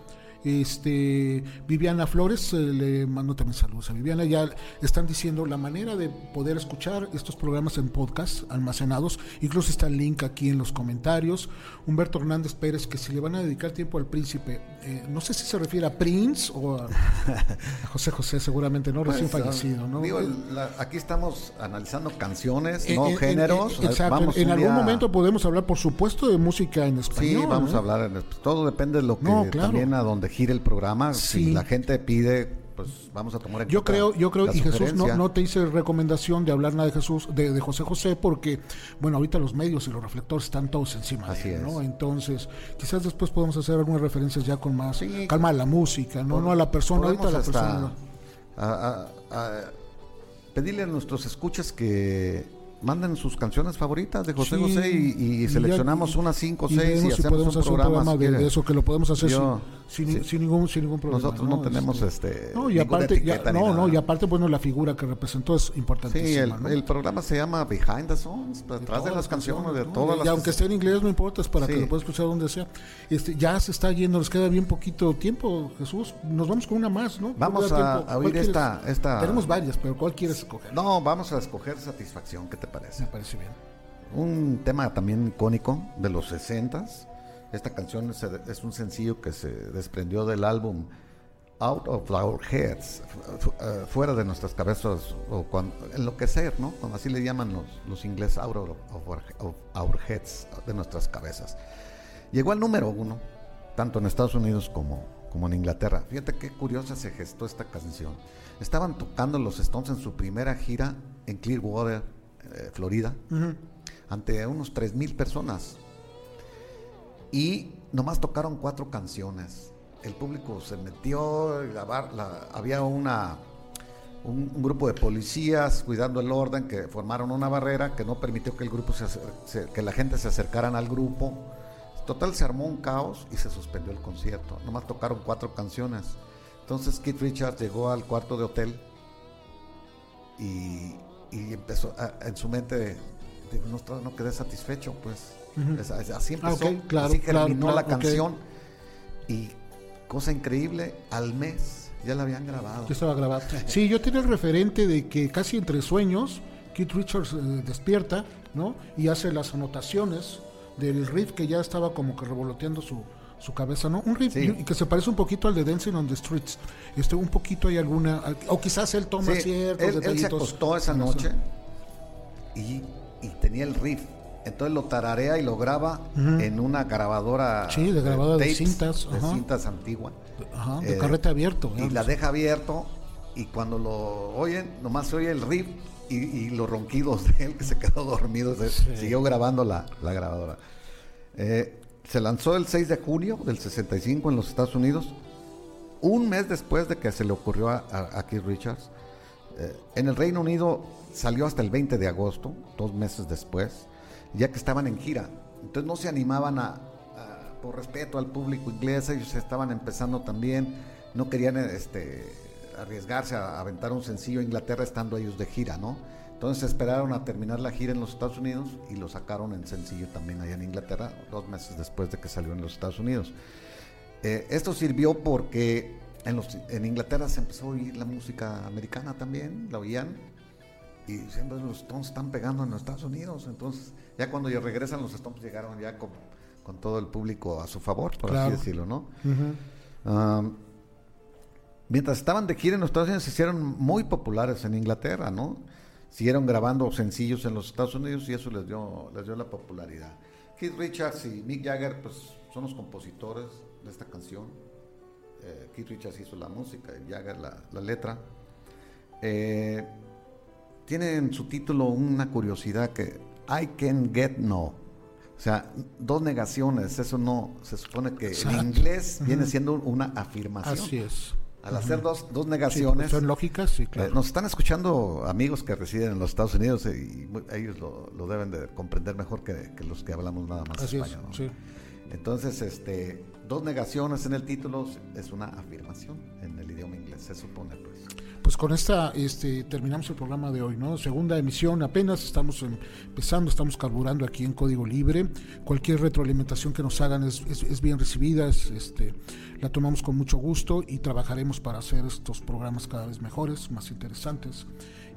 1980. Este, Viviana Flores, eh, le mando también saludos a Viviana. Ya están diciendo la manera de poder escuchar estos programas en podcast almacenados. Incluso está el link aquí en los comentarios. Humberto Hernández Pérez, que si le van a dedicar tiempo al príncipe, eh, no sé si se refiere a Prince o a, a José José, seguramente, ¿no? Recién Pues, ah, fallecido, ¿no? digo, la- aquí estamos analizando canciones, En- no en- en- géneros. en- exacto. Vamos en algún día- momento podemos hablar, por supuesto, de música en español. Sí, vamos ¿no? a hablar. en- todo depende de lo que No, claro. también a donde el programa. Sí. Si la gente pide, pues vamos a tomar en Yo cuenta creo, yo creo, y Jesús no, no te hice recomendación de hablar nada de Jesús, de, de José José, porque, bueno, ahorita los medios y los reflectores están todos encima Así de él, ¿no? es. Entonces, quizás después podemos hacer algunas referencias ya con más Sí, calma a la música, no, no a la persona, ahorita Podemos la persona. a- a- a pedirle a nuestros escuchas que manden sus canciones favoritas de José Sí, José y, y ya- seleccionamos unas cinco o y seis y vemos si hacemos podemos un hacer programa, si de, eso, que lo podemos hacer Yo- sin, sin, sí. sin ningún, sin ningún problema. Nosotros no tenemos, este, No, y aparte, ya- no, y aparte, bueno, la figura que representó es Sí, importantísima. el, ¿no? el programa se llama Behind the Songs, detrás de las canciones, de todas Y las aunque esté en inglés no importa, es para Sí. que lo puedas escuchar donde sea. Este, ya se está yendo, nos queda bien poquito tiempo, Jesús. Nos vamos con una más, ¿no? Vamos ¿Cuál da a- a ¿Cuál oír quieres? esta- esta- Tenemos varias, pero ¿cuál quieres escoger? No, vamos a escoger Satisfacción, ¿qué te Me parece? parece bien. Un tema también icónico de los 60s. Esta canción es, es un sencillo que se desprendió del álbum Out of Our Heads, eh, fuera de nuestras cabezas, o cuando, enloquecer, ¿no? Como así le llaman los, los ingleses, Out of, our, of our Heads, de nuestras cabezas. Llegó al número uno, tanto en Estados Unidos como, como en Inglaterra. Fíjate qué curiosa se gestó esta canción. Estaban tocando los Stones en su primera gira en Clearwater, eh, Florida, ante unos 3.000 personas. Y nomás tocaron cuatro canciones. El público se metió, la bar- la- había una, un, un grupo de policías cuidando el orden que formaron una barrera que no permitió que el grupo se- que la gente se acercaran al grupo. Total se armó un caos y se suspendió el concierto. Nomás tocaron cuatro canciones. Entonces Keith Richards llegó al cuarto de hotel y, y empezó a- en su mente de, de, no, no quedé satisfecho, pues. Es- es- así Ah, empezó, claro, así claro, la claro, ok. canción y cosa increíble, al mes ya la habían grabado. Ya estaba. Sí, yo tenía el referente de que casi entre sueños, Keith Richards eh, despierta, ¿no? Y hace las anotaciones del riff que ya estaba como que revoloteando su, su cabeza, ¿no? Un riff Sí. y- que se parece un poquito al de Dancing on the Streets. Este, un poquito hay alguna, o quizás él toma Sí, ciertos él, él se detallitos acostó esa noche y, y tenía el riff. Entonces lo tararea y lo graba en una grabadora. Sí, de grabadora de tapes, cintas, De ajá. cintas antigua. Ajá, de Eh, carrete abierto. Y la deja abierto y cuando lo oyen, nomás se oye el riff y, y los ronquidos de él que se quedó (laughs) dormido. se- Siguió grabando la, la grabadora. Eh, se lanzó el 6 de junio del 65 en los Estados Unidos, un mes después de que se le ocurrió a, a- Keith Richards. Eh, en el Reino Unido salió hasta el 20 de agosto, dos meses después, ya que estaban en gira. Entonces no se animaban a- por respeto al público inglés, ellos estaban empezando también, no querían este, arriesgarse a aventar un sencillo a Inglaterra estando ellos de gira, ¿no? Entonces esperaron a terminar la gira en los Estados Unidos y lo sacaron en sencillo también allá en Inglaterra, dos meses después de que salió en los Estados Unidos. Eh, esto sirvió porque en, los- en Inglaterra se empezó a oír la música americana también, la oían, y siempre los Stones están pegando en los Estados Unidos. Entonces, ya cuando ya regresan los Stones llegaron ya con, con todo el público a su favor, por Claro. así decirlo, ¿no? Ujú. Um, mientras estaban de gira en los Estados Unidos, se hicieron muy populares en Inglaterra, ¿no? Siguieron grabando sencillos en los Estados Unidos y eso les dio, les dio la popularidad. Keith Richards y Mick Jagger, pues, son los compositores de esta canción. Eh, Keith Richards hizo la música y Jagger la, la letra. Eh, tiene en su título una curiosidad que I can get no. O sea, dos negaciones, eso no, se supone que Exacto. en inglés viene siendo una afirmación. Así es. Al hacer dos, dos Sí, negaciones, son lógicas, sí, eh, nos están escuchando amigos que residen en los Estados Unidos eh, y ellos lo, lo deben de comprender mejor que, que los que hablamos nada más Así es, español. ¿no? sí. Entonces, este, dos negaciones en el título es una afirmación en el idioma inglés, se supone pues. Pues con esta este, terminamos el programa de hoy, ¿no? Segunda emisión, apenas estamos em- empezando, estamos carburando aquí en Código Libre. Cualquier retroalimentación que nos hagan es, es- es bien recibida, es, este, la tomamos con mucho gusto y trabajaremos para hacer estos programas cada vez mejores, más interesantes.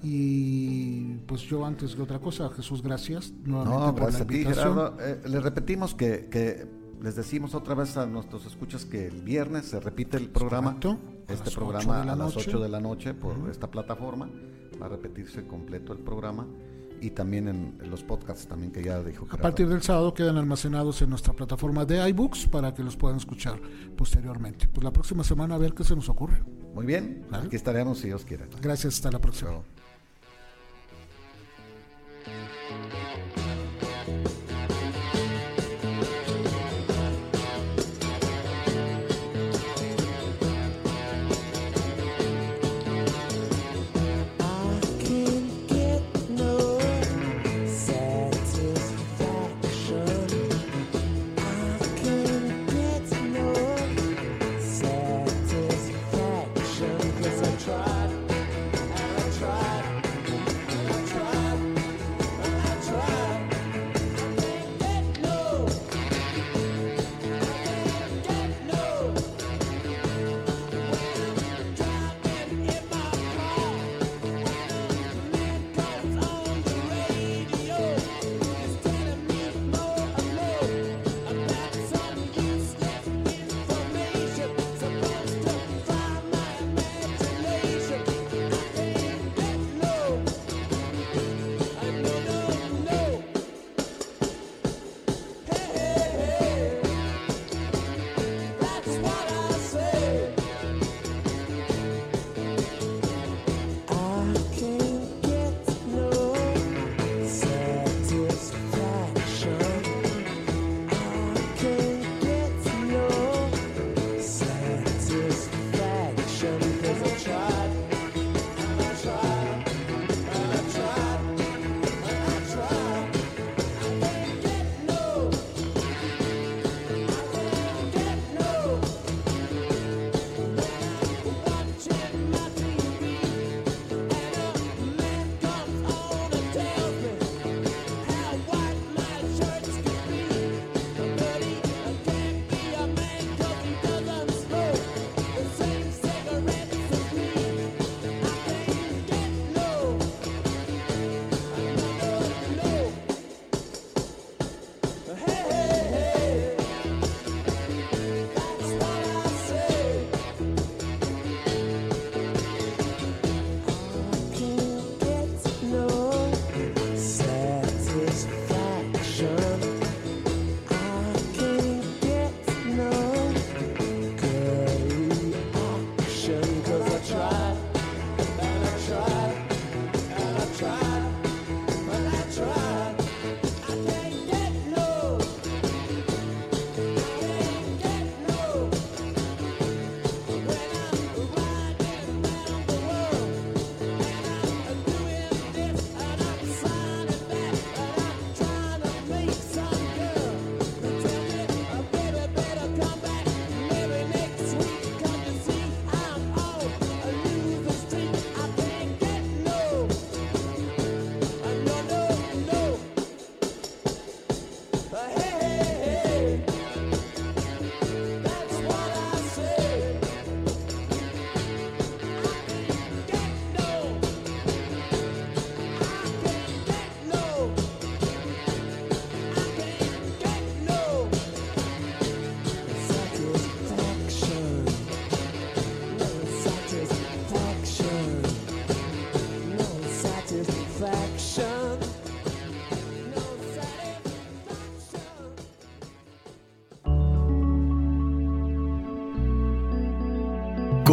Y pues yo antes de otra cosa, Jesús, gracias nuevamente No, por gracias la a ti, invitación. Gerardo. Eh, les repetimos que, que les decimos otra vez a nuestros escuchas que el viernes se repite el programa. a Este programa la a las noche. 8 de la noche por esta plataforma. Va a repetirse completo el programa. Y también en, en los podcasts también que ya dijo A Gerardo. partir del sábado quedan almacenados en nuestra plataforma de iBooks para que los puedan escuchar posteriormente. Pues la próxima semana a ver qué se nos ocurre. Muy bien, ¿Vale? aquí estaremos si Dios quiere. Gracias, hasta la próxima.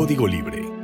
Código Libre